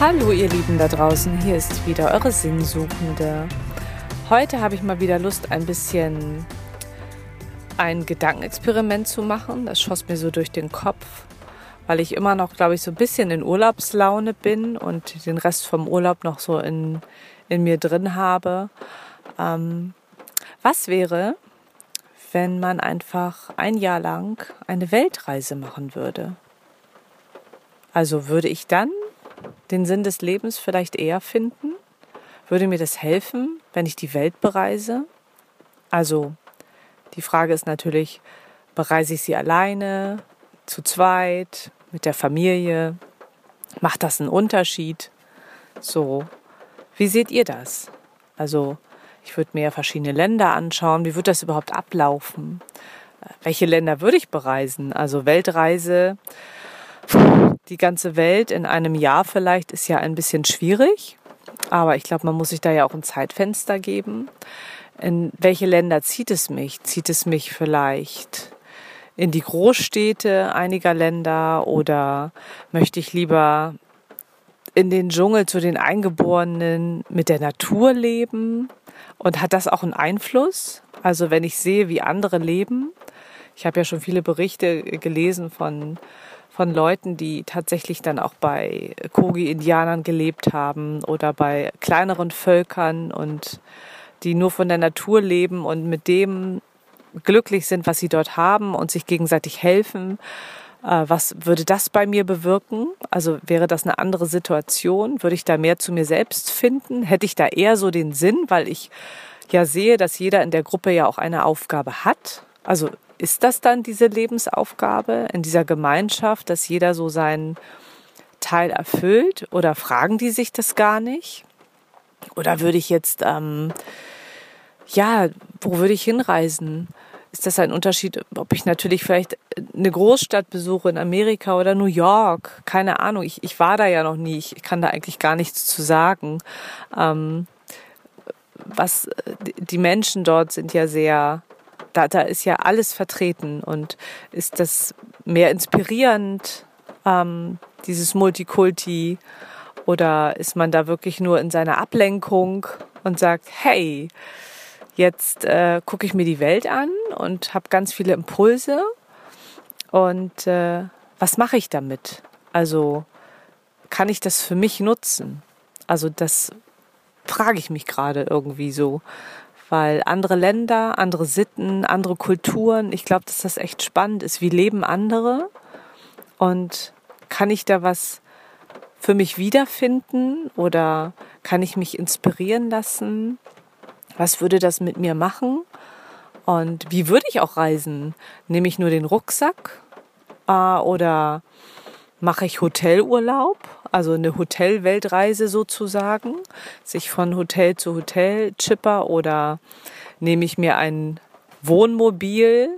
Hallo ihr Lieben da draußen, hier ist wieder eure Sinnsuchende. Heute habe ich mal wieder Lust, ein bisschen ein Gedankenexperiment zu machen. Das schoss mir so durch den Kopf, weil ich immer noch, glaube ich, so ein bisschen in Urlaubslaune bin und den Rest vom Urlaub noch so in, in mir drin habe. Ähm, was wäre, wenn man einfach ein Jahr lang eine Weltreise machen würde? Also würde ich dann den Sinn des Lebens vielleicht eher finden? Würde mir das helfen, wenn ich die Welt bereise? Also, die Frage ist natürlich, bereise ich sie alleine, zu zweit, mit der Familie? Macht das einen Unterschied? So, wie seht ihr das? Also, ich würde mir verschiedene Länder anschauen. Wie wird das überhaupt ablaufen? Welche Länder würde ich bereisen? Also Weltreise die ganze Welt in einem Jahr vielleicht ist ja ein bisschen schwierig. Aber ich glaube, man muss sich da ja auch ein Zeitfenster geben. In welche Länder zieht es mich? Zieht es mich vielleicht in die Großstädte einiger Länder oder möchte ich lieber in den Dschungel zu den Eingeborenen mit der Natur leben? Und hat das auch einen Einfluss? Also wenn ich sehe, wie andere leben, ich habe ja schon viele Berichte gelesen von von Leuten, die tatsächlich dann auch bei Kogi-Indianern gelebt haben oder bei kleineren Völkern und die nur von der Natur leben und mit dem glücklich sind, was sie dort haben und sich gegenseitig helfen. Äh, was würde das bei mir bewirken? Also wäre das eine andere Situation? Würde ich da mehr zu mir selbst finden? Hätte ich da eher so den Sinn, weil ich ja sehe, dass jeder in der Gruppe ja auch eine Aufgabe hat. Also ist das dann diese Lebensaufgabe in dieser Gemeinschaft, dass jeder so seinen Teil erfüllt? Oder fragen die sich das gar nicht? Oder würde ich jetzt, ähm, ja, wo würde ich hinreisen? Ist das ein Unterschied, ob ich natürlich vielleicht eine Großstadt besuche in Amerika oder New York? Keine Ahnung. Ich, ich war da ja noch nie. Ich kann da eigentlich gar nichts zu sagen. Ähm, was die Menschen dort sind ja sehr da, da ist ja alles vertreten und ist das mehr inspirierend, ähm, dieses Multikulti, oder ist man da wirklich nur in seiner Ablenkung und sagt, hey, jetzt äh, gucke ich mir die Welt an und habe ganz viele Impulse und äh, was mache ich damit? Also kann ich das für mich nutzen? Also das frage ich mich gerade irgendwie so weil andere Länder, andere Sitten, andere Kulturen, ich glaube, dass das echt spannend ist. Wie leben andere? Und kann ich da was für mich wiederfinden oder kann ich mich inspirieren lassen? Was würde das mit mir machen? Und wie würde ich auch reisen? Nehme ich nur den Rucksack äh, oder mache ich Hotelurlaub? Also eine Hotelweltreise sozusagen, sich von Hotel zu Hotel chipper oder nehme ich mir ein Wohnmobil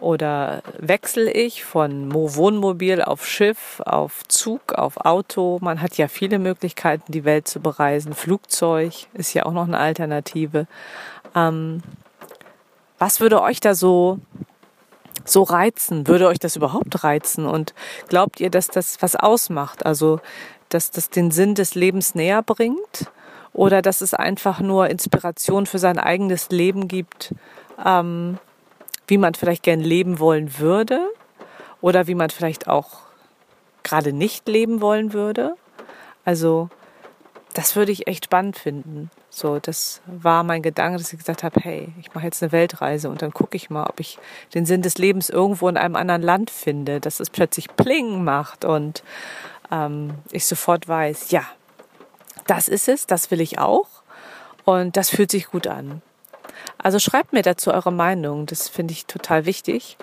oder wechsle ich von Wohnmobil auf Schiff, auf Zug, auf Auto. Man hat ja viele Möglichkeiten, die Welt zu bereisen. Flugzeug ist ja auch noch eine Alternative. Ähm, was würde euch da so so reizen? Würde euch das überhaupt reizen? Und glaubt ihr, dass das was ausmacht? Also, dass das den Sinn des Lebens näher bringt? Oder dass es einfach nur Inspiration für sein eigenes Leben gibt, ähm, wie man vielleicht gern leben wollen würde? Oder wie man vielleicht auch gerade nicht leben wollen würde? Also, das würde ich echt spannend finden. So, das war mein Gedanke, dass ich gesagt habe, hey, ich mache jetzt eine Weltreise und dann gucke ich mal, ob ich den Sinn des Lebens irgendwo in einem anderen Land finde, dass es plötzlich Pling macht und ähm, ich sofort weiß, ja, das ist es, das will ich auch und das fühlt sich gut an. Also schreibt mir dazu eure Meinung, das finde ich total wichtig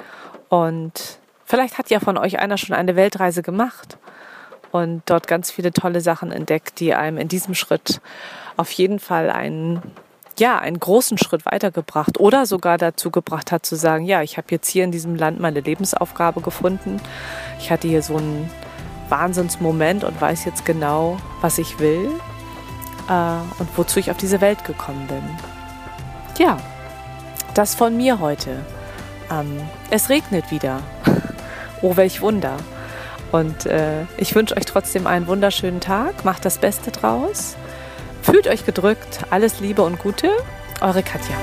und vielleicht hat ja von euch einer schon eine Weltreise gemacht und dort ganz viele tolle Sachen entdeckt, die einem in diesem Schritt auf jeden Fall einen, ja, einen großen Schritt weitergebracht oder sogar dazu gebracht hat zu sagen, ja, ich habe jetzt hier in diesem Land meine Lebensaufgabe gefunden. Ich hatte hier so einen Wahnsinnsmoment und weiß jetzt genau, was ich will äh, und wozu ich auf diese Welt gekommen bin. Ja, das von mir heute. Ähm, es regnet wieder. oh, welch Wunder. Und äh, ich wünsche euch trotzdem einen wunderschönen Tag. Macht das Beste draus. Fühlt euch gedrückt. Alles Liebe und Gute. Eure Katja.